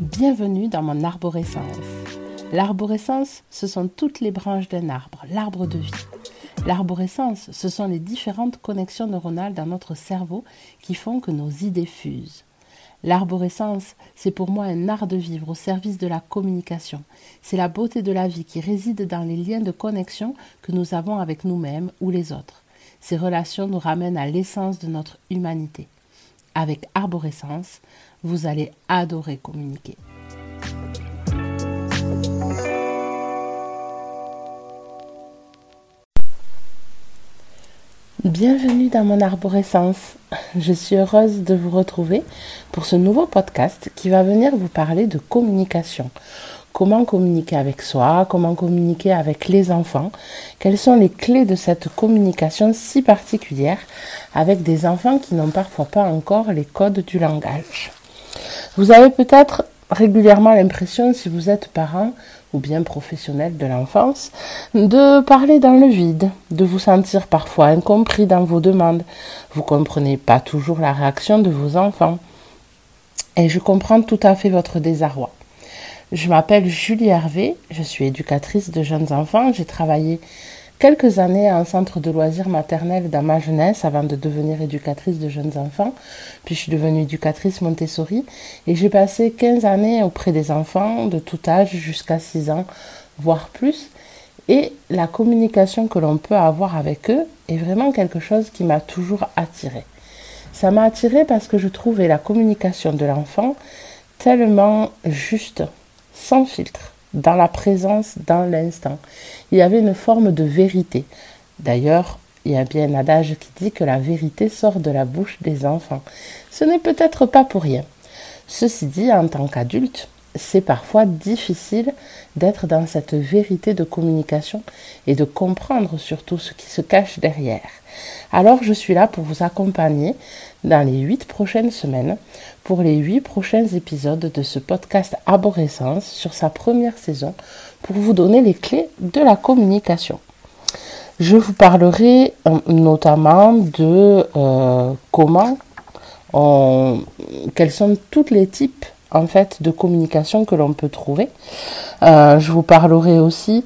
Bienvenue dans mon arborescence. L'arborescence, ce sont toutes les branches d'un arbre, l'arbre de vie. L'arborescence, ce sont les différentes connexions neuronales dans notre cerveau qui font que nos idées fusent. L'arborescence, c'est pour moi un art de vivre au service de la communication. C'est la beauté de la vie qui réside dans les liens de connexion que nous avons avec nous-mêmes ou les autres. Ces relations nous ramènent à l'essence de notre humanité. Avec Arborescence, vous allez adorer communiquer. Bienvenue dans mon arborescence. Je suis heureuse de vous retrouver pour ce nouveau podcast qui va venir vous parler de communication. Comment communiquer avec soi, comment communiquer avec les enfants, quelles sont les clés de cette communication si particulière avec des enfants qui n'ont parfois pas encore les codes du langage? Vous avez peut-être régulièrement l'impression, si vous êtes parent ou bien professionnel de l'enfance, de parler dans le vide, de vous sentir parfois incompris dans vos demandes. Vous comprenez pas toujours la réaction de vos enfants. Et je comprends tout à fait votre désarroi. Je m'appelle Julie Hervé, je suis éducatrice de jeunes enfants, j'ai travaillé quelques années à un centre de loisirs maternels dans ma jeunesse avant de devenir éducatrice de jeunes enfants. Puis je suis devenue éducatrice Montessori et j'ai passé 15 années auprès des enfants de tout âge jusqu'à 6 ans, voire plus. Et la communication que l'on peut avoir avec eux est vraiment quelque chose qui m'a toujours attirée. Ça m'a attirée parce que je trouvais la communication de l'enfant tellement juste, sans filtre dans la présence, dans l'instant. Il y avait une forme de vérité. D'ailleurs, il y a bien un adage qui dit que la vérité sort de la bouche des enfants. Ce n'est peut-être pas pour rien. Ceci dit, en tant qu'adulte, c'est parfois difficile d'être dans cette vérité de communication et de comprendre surtout ce qui se cache derrière. Alors je suis là pour vous accompagner dans les huit prochaines semaines pour les huit prochains épisodes de ce podcast Arborescence sur sa première saison pour vous donner les clés de la communication. Je vous parlerai euh, notamment de euh, comment, quels sont tous les types en fait de communication que l'on peut trouver. Euh, je vous parlerai aussi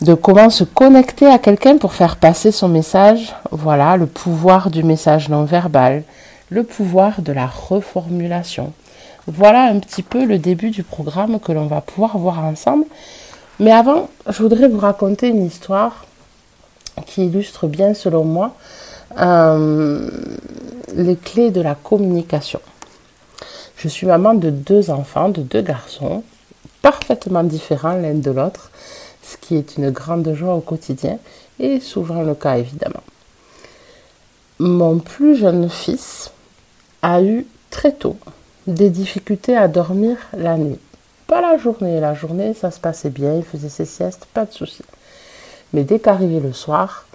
de comment se connecter à quelqu'un pour faire passer son message. Voilà, le pouvoir du message non verbal, le pouvoir de la reformulation. Voilà un petit peu le début du programme que l'on va pouvoir voir ensemble. Mais avant, je voudrais vous raconter une histoire qui illustre bien, selon moi, euh, les clés de la communication. Je suis maman de deux enfants, de deux garçons, parfaitement différents l'un de l'autre ce qui est une grande joie au quotidien et souvent le cas évidemment. Mon plus jeune fils a eu très tôt des difficultés à dormir la nuit. Pas la journée, la journée ça se passait bien, il faisait ses siestes, pas de souci. Mais dès qu'arrivait le soir,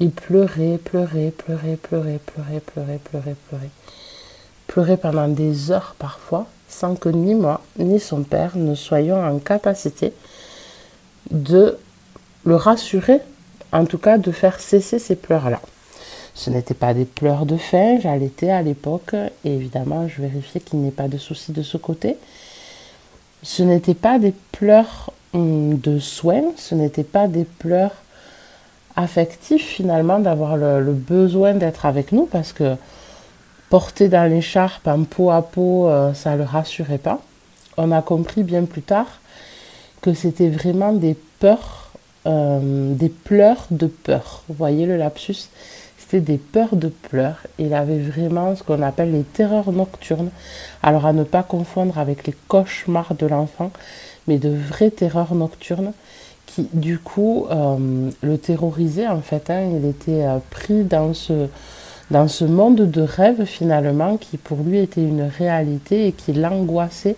il pleurait, pleurait, pleurait, pleurait, pleurait, pleurait, pleurait, pleurait. Pleurait pendant des heures parfois, sans que ni moi ni son père ne soyons en capacité de le rassurer, en tout cas de faire cesser ces pleurs-là. Ce n'étaient pas des pleurs de faim, j'allaitais à l'époque et évidemment je vérifiais qu'il n'y ait pas de souci de ce côté. Ce n'étaient pas des pleurs hum, de soins, ce n'étaient pas des pleurs affectifs finalement d'avoir le, besoin d'être avec nous parce que porter dans l'écharpe en peau à peau, ça ne le rassurait pas. On a compris bien plus tard que c'était vraiment des peurs, euh, des pleurs de peur. Vous voyez le lapsus? Des peurs de pleurs. Il avait vraiment ce qu'on appelle les terreurs nocturnes. Alors à ne pas confondre avec les cauchemars de l'enfant, mais de vraies terreurs nocturnes qui du coup euh, le terrorisaient en fait. Hein. il était euh, pris dans ce monde de rêve finalement qui pour lui était une réalité et qui l'angoissait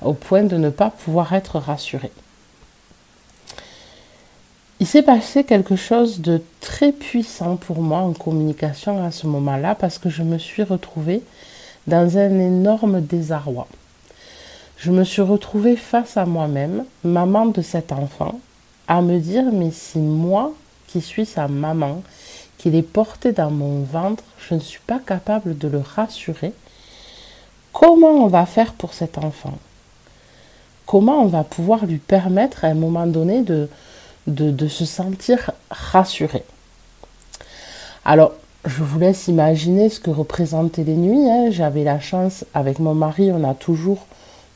au point de ne pas pouvoir être rassuré. Il s'est passé quelque chose de très puissant pour moi en communication à ce moment-là parce que je me suis retrouvée dans un énorme désarroi. Je me suis retrouvée face à moi-même, maman de cet enfant, à me dire mais si moi, qui suis sa maman, qu'il est porté dans mon ventre, je ne suis pas capable de le rassurer, comment on va faire pour cet enfant? Comment on va pouvoir lui permettre à un moment donné de, de, se sentir rassuré Alors, je vous laisse imaginer ce que représentaient les nuits. Hein. J'avais la chance, avec mon mari, on a toujours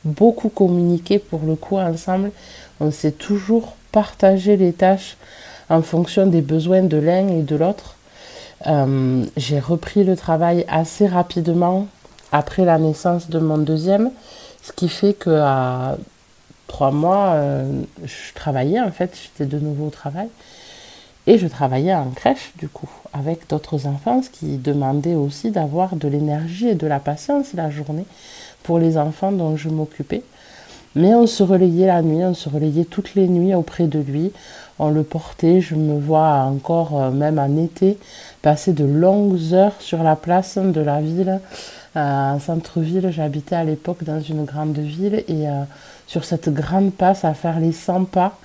beaucoup communiqué pour le coup ensemble. On s'est toujours partagé les tâches en fonction des besoins de l'un et de l'autre. Euh, j'ai repris le travail assez rapidement après la naissance de mon deuxième, ce qui fait que trois mois, euh, je travaillais en fait, j'étais de nouveau au travail. Et je travaillais en crèche, du coup, avec d'autres enfants, ce qui demandait aussi d'avoir de l'énergie et de la patience la journée pour les enfants dont je m'occupais. Mais on se relayait la nuit, on se relayait toutes les nuits auprès de lui. On le portait, je me vois encore, euh, même en été, passer de longues heures sur la place de la ville, euh, en centre-ville. J'habitais à l'époque dans une grande ville et sur cette grande passe à faire les 100 pas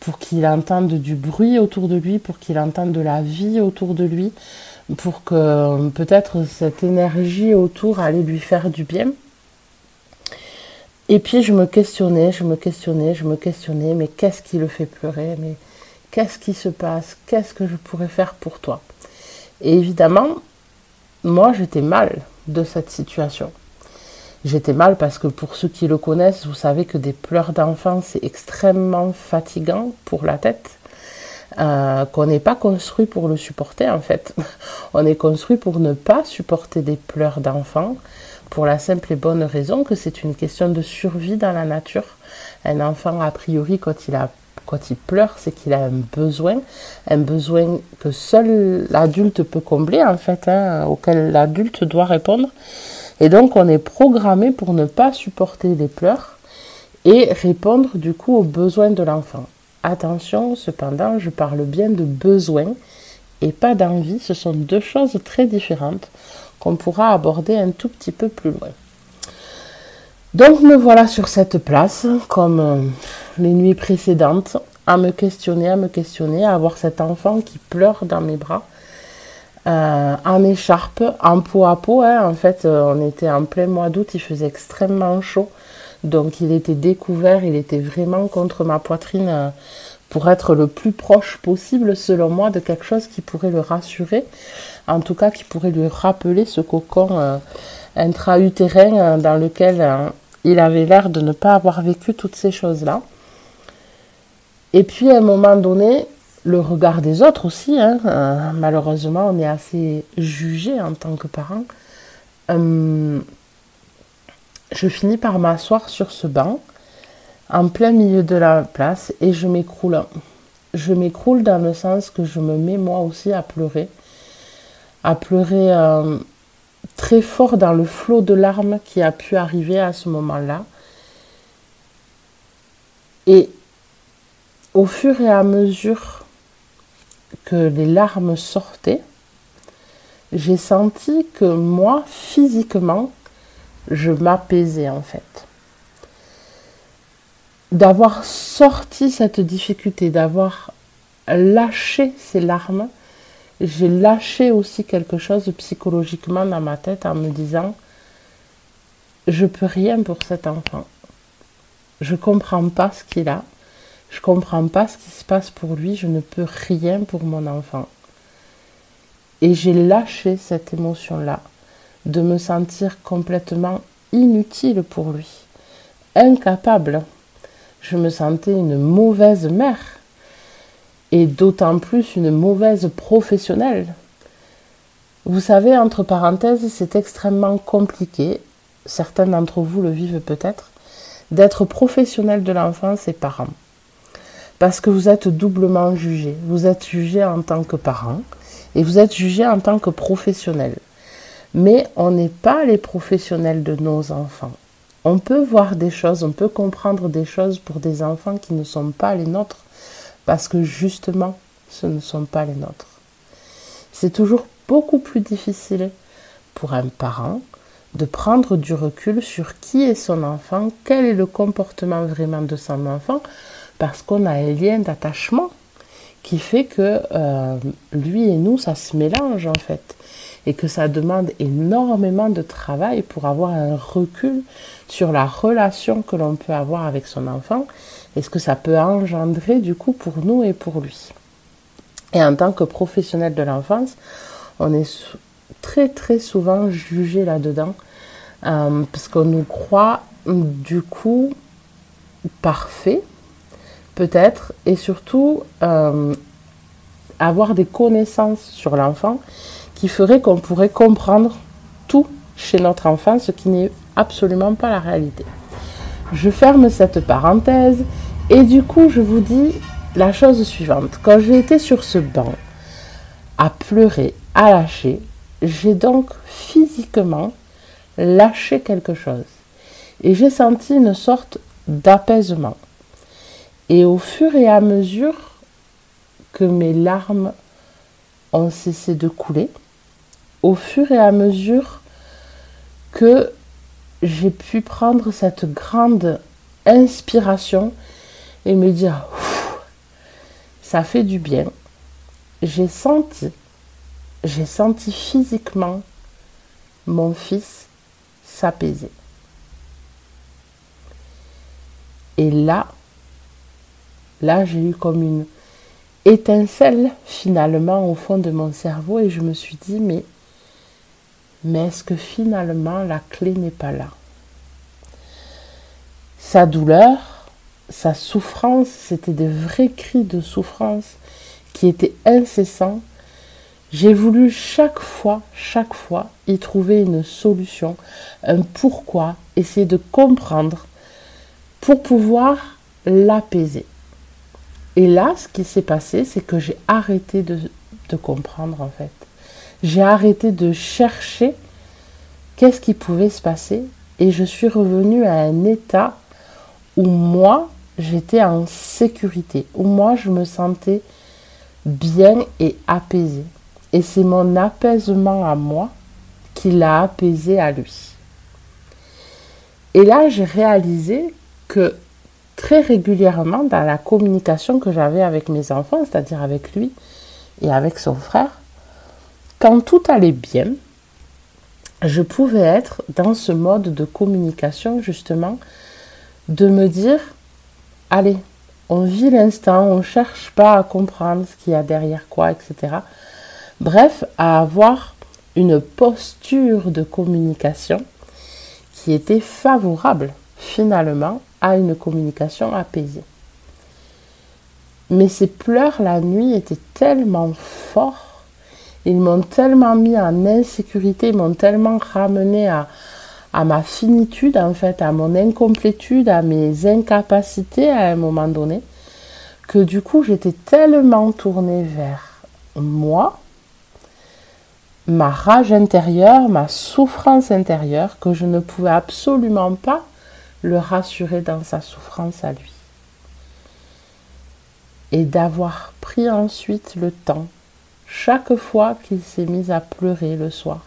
pour qu'il entende du bruit autour de lui, pour qu'il entende de la vie autour de lui, pour que peut-être cette énergie autour allait lui faire du bien. Et puis je me questionnais, je me questionnais, je me questionnais, mais qu'est-ce qui le fait pleurer? Mais qu'est-ce qui se passe? Qu'est-ce que je pourrais faire pour toi? Et évidemment, moi j'étais mal de cette situation. J'étais mal parce que pour ceux qui le connaissent, vous savez que des pleurs d'enfant, c'est extrêmement fatigant pour la tête. Euh, qu'on n'est pas construit pour le supporter en fait. On est construit pour ne pas supporter des pleurs d'enfant, pour la simple et bonne raison que c'est une question de survie dans la nature. Un enfant, a priori, quand il, a, quand il pleure, c'est qu'il a un besoin, un besoin que seul l'adulte peut combler en fait, hein, auquel l'adulte doit répondre. Et donc on est programmé pour ne pas supporter les pleurs et répondre du coup aux besoins de l'enfant. Attention, cependant, je parle bien de besoins et pas d'envie. Ce sont deux choses très différentes qu'on pourra aborder un tout petit peu plus loin. Donc me voilà sur cette place, comme euh, les nuits précédentes, à me questionner, à me questionner, à avoir cet enfant qui pleure dans mes bras euh, en écharpe, en peau à peau. Hein. En fait, euh, on était en plein mois d'août, il faisait extrêmement chaud. Donc il était découvert, il était vraiment contre ma poitrine euh, pour être le plus proche possible, selon moi, de quelque chose qui pourrait le rassurer. En tout cas, qui pourrait lui rappeler ce cocon intra-utérin dans lequel il avait l'air de ne pas avoir vécu toutes ces choses-là. Et puis à un moment donné, le regard des autres aussi. Hein. Euh, malheureusement, on est assez jugé en tant que parent. Euh, je finis par m'asseoir sur ce banc, en plein milieu de la place, et je m'écroule. Je m'écroule dans le sens que je me mets moi aussi à pleurer, à pleurer euh, très fort dans le flot de larmes qui a pu arriver à ce moment-là. Et au fur et à mesure que les larmes sortaient, j'ai senti que moi, physiquement, je m'apaisais en fait. D'avoir sorti cette difficulté, d'avoir lâché ces larmes, j'ai lâché aussi quelque chose psychologiquement dans ma tête en me disant je peux rien pour cet enfant. Je comprends pas ce qu'il a. Je comprends pas ce qui se passe pour lui, je ne peux rien pour mon enfant. Et j'ai lâché cette émotion-là, de me sentir complètement inutile pour lui, incapable. Je me sentais une mauvaise mère, et d'autant plus une mauvaise professionnelle. Vous savez, entre parenthèses, c'est extrêmement compliqué, certains d'entre vous le vivent peut-être, d'être professionnel de l'enfance et parent parce que vous êtes doublement jugé. Vous êtes jugé en tant que parent et vous êtes jugé en tant que professionnel. Mais on n'est pas les professionnels de nos enfants. On peut voir des choses, on peut comprendre des choses pour des enfants qui ne sont pas les nôtres, parce que justement, ce ne sont pas les nôtres. C'est toujours beaucoup plus difficile pour un parent de prendre du recul sur qui est son enfant, quel est le comportement vraiment de son enfant, parce qu'on a un lien d'attachement qui fait que euh, lui et nous, ça se mélange en fait. et que ça demande énormément de travail pour avoir un recul sur la relation que l'on peut avoir avec son enfant et ce que ça peut engendrer du coup pour nous et pour lui. Et en tant que professionnel de l'enfance, on est très très souvent jugé là-dedans euh, parce qu'on nous croit du coup parfait peut-être et surtout euh, avoir des connaissances sur l'enfant qui ferait qu'on pourrait comprendre tout chez notre enfant, ce qui n'est absolument pas la réalité. Je ferme cette parenthèse et du coup je vous dis la chose suivante. Quand j'ai été sur ce banc à pleurer, à lâcher, j'ai donc physiquement lâché quelque chose. Et j'ai senti une sorte d'apaisement. Et au fur et à mesure que mes larmes ont cessé de couler, au fur et à mesure que j'ai pu prendre cette grande inspiration et me dire, ça fait du bien. J'ai senti, j'ai senti physiquement mon fils s'apaiser. Et là, là, j'ai eu comme une étincelle finalement au fond de mon cerveau et je me suis dit, mais, est-ce que finalement la clé n'est pas là? Sa douleur, sa souffrance, c'était des vrais cris de souffrance qui étaient incessants. J'ai voulu chaque fois, chaque fois, y trouver une solution, un pourquoi, essayer de comprendre pour pouvoir l'apaiser. Et là, ce qui s'est passé, c'est que j'ai arrêté de, comprendre en fait. J'ai arrêté de chercher qu'est-ce qui pouvait se passer et je suis revenue à un état où moi, j'étais en sécurité, où moi je me sentais bien et apaisée. Et c'est mon apaisement à moi qui l'a apaisé à lui. Et là, j'ai réalisé que très régulièrement, dans la communication que j'avais avec mes enfants, c'est-à-dire avec lui et avec son frère, quand tout allait bien, je pouvais être dans ce mode de communication justement de me dire allez, on vit l'instant, on ne cherche pas à comprendre ce qu'il y a derrière quoi, etc. Bref, à avoir une posture de communication qui était favorable finalement à une communication apaisée. Mais ces pleurs la nuit étaient tellement forts, ils m'ont tellement mis en insécurité, ils m'ont tellement ramené à, à ma finitude, en fait, à mon incomplétude, à mes incapacités à un moment donné, que du coup j'étais tellement tournée vers moi, ma rage intérieure, ma souffrance intérieure, que je ne pouvais absolument pas le rassurer dans sa souffrance à lui. Et d'avoir pris ensuite le temps, chaque fois qu'il s'est mis à pleurer le soir,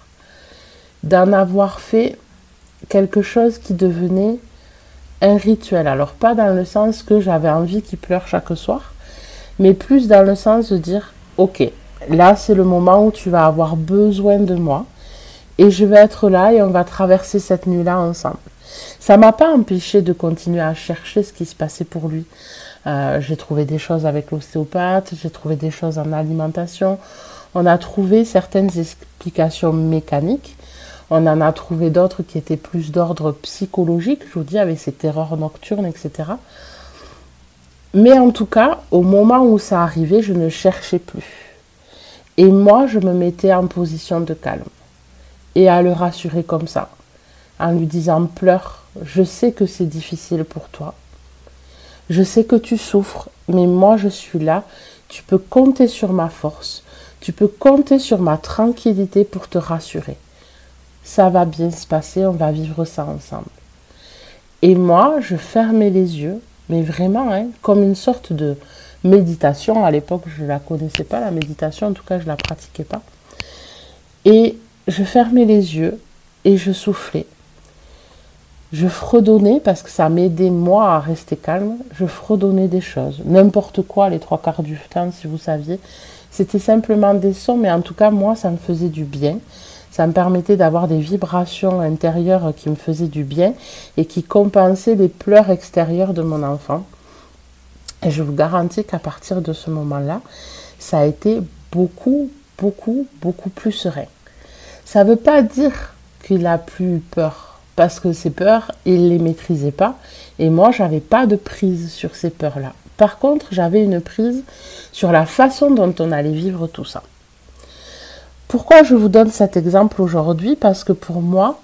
d'en avoir fait quelque chose qui devenait un rituel. Alors pas dans le sens que j'avais envie qu'il pleure chaque soir, mais plus dans le sens de dire, ok, là c'est le moment où tu vas avoir besoin de moi et je vais être là et on va traverser cette nuit-là ensemble. Ça m'a pas empêché de continuer à chercher ce qui se passait pour lui. Euh, j'ai trouvé des choses avec l'ostéopathe, j'ai trouvé des choses en alimentation. On a trouvé certaines explications mécaniques, on en a trouvé d'autres qui étaient plus d'ordre psychologique, je vous dis, avec ces terreurs nocturnes, etc. Mais en tout cas, au moment où ça arrivait, je ne cherchais plus. Et moi, je me mettais en position de calme. Et à le rassurer comme ça, en lui disant pleure, je sais que c'est difficile pour toi. Je sais que tu souffres, mais moi je suis là. Tu peux compter sur ma force. Tu peux compter sur ma tranquillité pour te rassurer ça va bien se passer, on va vivre ça ensemble. Et moi, je fermais les yeux, mais vraiment, hein, comme une sorte de méditation. À l'époque, je ne la connaissais pas, la méditation, en tout cas, je ne la pratiquais pas. Et je fermais les yeux et je soufflais. Je fredonnais, parce que ça m'aidait moi à rester calme, je fredonnais des choses. N'importe quoi les trois quarts du temps, si vous saviez. C'était simplement des sons, mais en tout cas, moi, ça me faisait du bien Ça me permettait d'avoir des vibrations intérieures qui me faisaient du bien et qui compensaient les pleurs extérieures de mon enfant. Et je vous garantis qu'à partir de ce moment-là, ça a été beaucoup, beaucoup, beaucoup plus serein. Ça ne veut pas dire qu'il a plus peur, parce que ces peurs, il les maîtrisait pas, et moi, j'avais pas de prise sur ces peurs-là. Par contre, j'avais une prise sur la façon dont on allait vivre tout ça. Pourquoi je vous donne cet exemple aujourd'hui? Parce que pour moi,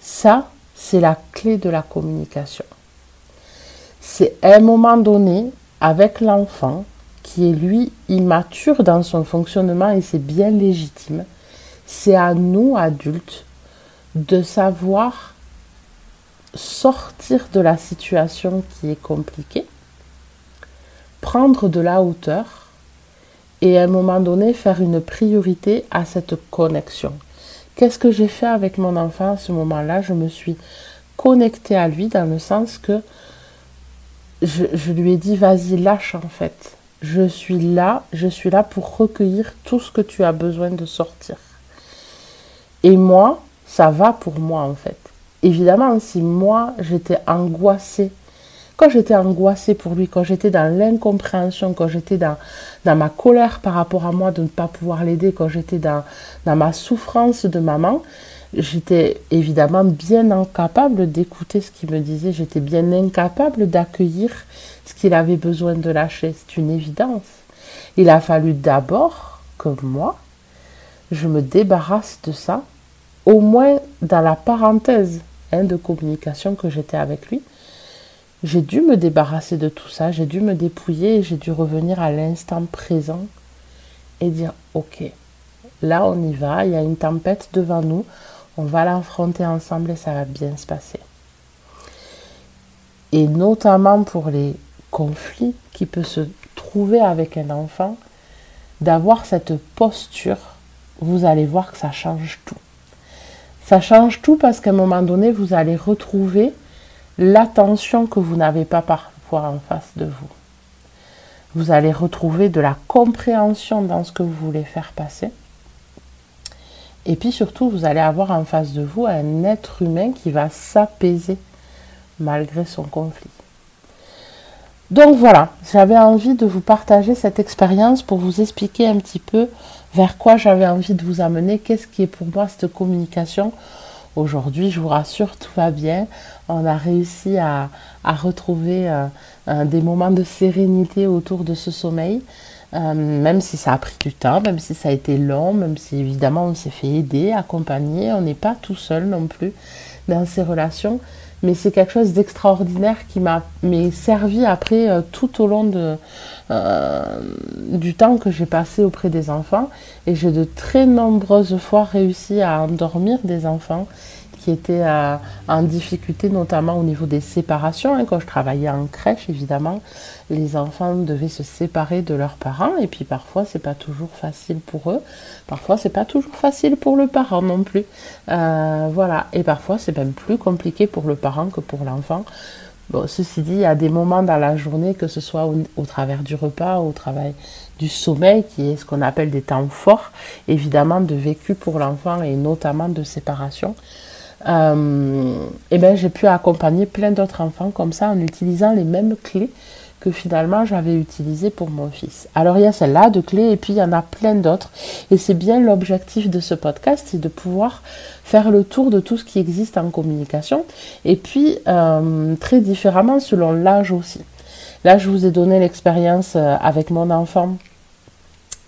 ça, c'est la clé de la communication. C'est un moment donné, avec l'enfant, qui est lui immature dans son fonctionnement et c'est bien légitime, c'est à nous, adultes, de savoir sortir de la situation qui est compliquée, prendre de la hauteur et à un moment donné faire une priorité à cette connexion. Qu'est-ce que j'ai fait avec mon enfant à ce moment-là? Je me suis connectée à lui dans le sens que je, je lui ai dit vas-y lâche en fait. Je suis là, je suis là pour recueillir tout ce que tu as besoin de sortir. Et moi, ça va pour moi en fait. Évidemment, si moi j'étais angoissée quand j'étais angoissée pour lui, quand j'étais dans l'incompréhension, quand j'étais dans, ma colère par rapport à moi de ne pas pouvoir l'aider, quand j'étais dans, dans ma souffrance de maman, j'étais évidemment bien incapable d'écouter ce qu'il me disait, j'étais bien incapable d'accueillir ce qu'il avait besoin de lâcher. C'est une évidence. Il a fallu d'abord que moi, je me débarrasse de ça, au moins dans la parenthèse hein, de communication que j'étais avec lui, j'ai dû me débarrasser de tout ça, j'ai dû me dépouiller j'ai dû revenir à l'instant présent et dire ok, là on y va, il y a une tempête devant nous, on va l'affronter ensemble et ça va bien se passer. Et notamment pour les conflits qui peuvent se trouver avec un enfant, d'avoir cette posture, vous allez voir que ça change tout. Ça change tout parce qu'à un moment donné, vous allez retrouver l'attention que vous n'avez pas parfois en face de vous. Vous allez retrouver de la compréhension dans ce que vous voulez faire passer. Et puis surtout, vous allez avoir en face de vous un être humain qui va s'apaiser malgré son conflit. Donc voilà, j'avais envie de vous partager cette expérience pour vous expliquer un petit peu vers quoi j'avais envie de vous amener, qu'est-ce qui est pour moi cette communication Aujourd'hui, je vous rassure, tout va bien. On a réussi à, retrouver euh, des moments de sérénité autour de ce sommeil, euh, même si ça a pris du temps, même si ça a été long, même si évidemment on s'est fait aider, accompagner. On n'est pas tout seul non plus dans ces relations mais c'est quelque chose d'extraordinaire qui m'a servi après euh, tout au long euh, du temps que j'ai passé auprès des enfants. Et j'ai de très nombreuses fois réussi à endormir des enfants qui étaient euh, en difficulté, notamment au niveau des séparations. Hein. Quand je travaillais en crèche, évidemment, les enfants devaient se séparer de leurs parents, et puis parfois, c'est pas toujours facile pour eux. Parfois, c'est pas toujours facile pour le parent non plus. Euh, voilà. Et parfois, c'est même plus compliqué pour le parent que pour l'enfant. Bon, ceci dit, il y a des moments dans la journée, que ce soit au, travers du repas, au travail du sommeil, qui est ce qu'on appelle des temps forts, évidemment de vécu pour l'enfant et notamment de séparation, euh, et ben, j'ai pu accompagner plein d'autres enfants comme ça en utilisant les mêmes clés que finalement j'avais utilisées pour mon fils. Alors il y a celle-là de clés et puis il y en a plein d'autres. Et c'est bien l'objectif de ce podcast, c'est de pouvoir faire le tour de tout ce qui existe en communication et puis euh, très différemment selon l'âge aussi. Là, je vous ai donné l'expérience euh, avec mon enfant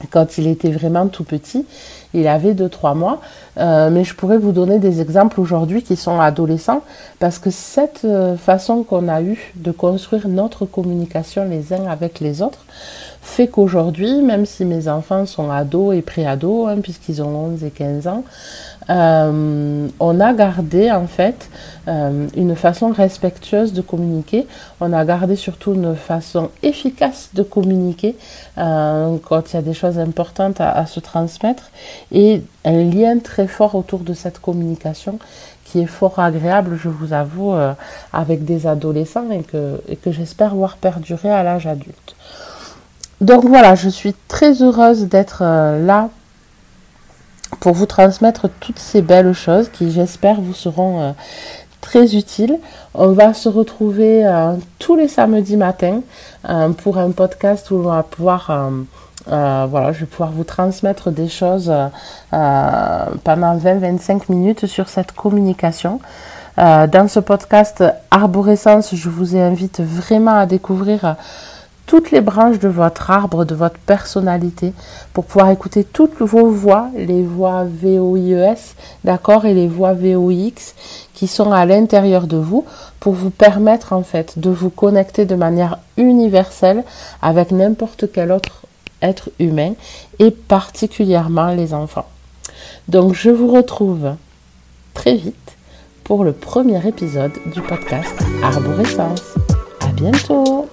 quand il était vraiment tout petit. Il avait 2-3 mois. Euh, mais je pourrais vous donner des exemples aujourd'hui qui sont adolescents parce que cette euh, façon qu'on a eue de construire notre communication les uns avec les autres fait qu'aujourd'hui, même si mes enfants sont ados et pré-ados, hein, puisqu'ils ont 11 et 15 ans, euh, on a gardé en fait euh, une façon respectueuse de communiquer. On a gardé surtout une façon efficace de communiquer euh, quand il y a des choses importantes à, se transmettre et un lien très fort autour de cette communication qui est fort agréable, je vous avoue, avec des adolescents et que, et que j'espère voir perdurer à l'âge adulte. Donc voilà, je suis très heureuse d'être là pour vous transmettre toutes ces belles choses qui, j'espère, vous seront euh, très utiles. On va se retrouver euh, tous les samedis matins pour un podcast où on va pouvoir... voilà, je vais pouvoir vous transmettre des choses pendant 20-25 minutes sur cette communication. dans ce podcast Arborescence, je vous invite vraiment à découvrir toutes les branches de votre arbre, de votre personnalité, pour pouvoir écouter toutes vos voix, les voix VOIES, d'accord, et les voix VOX qui sont à l'intérieur de vous, pour vous permettre en fait de vous connecter de manière universelle avec n'importe quel autre être humain, et particulièrement les enfants. Donc je vous retrouve très vite pour le premier épisode du podcast Arborescence. À bientôt!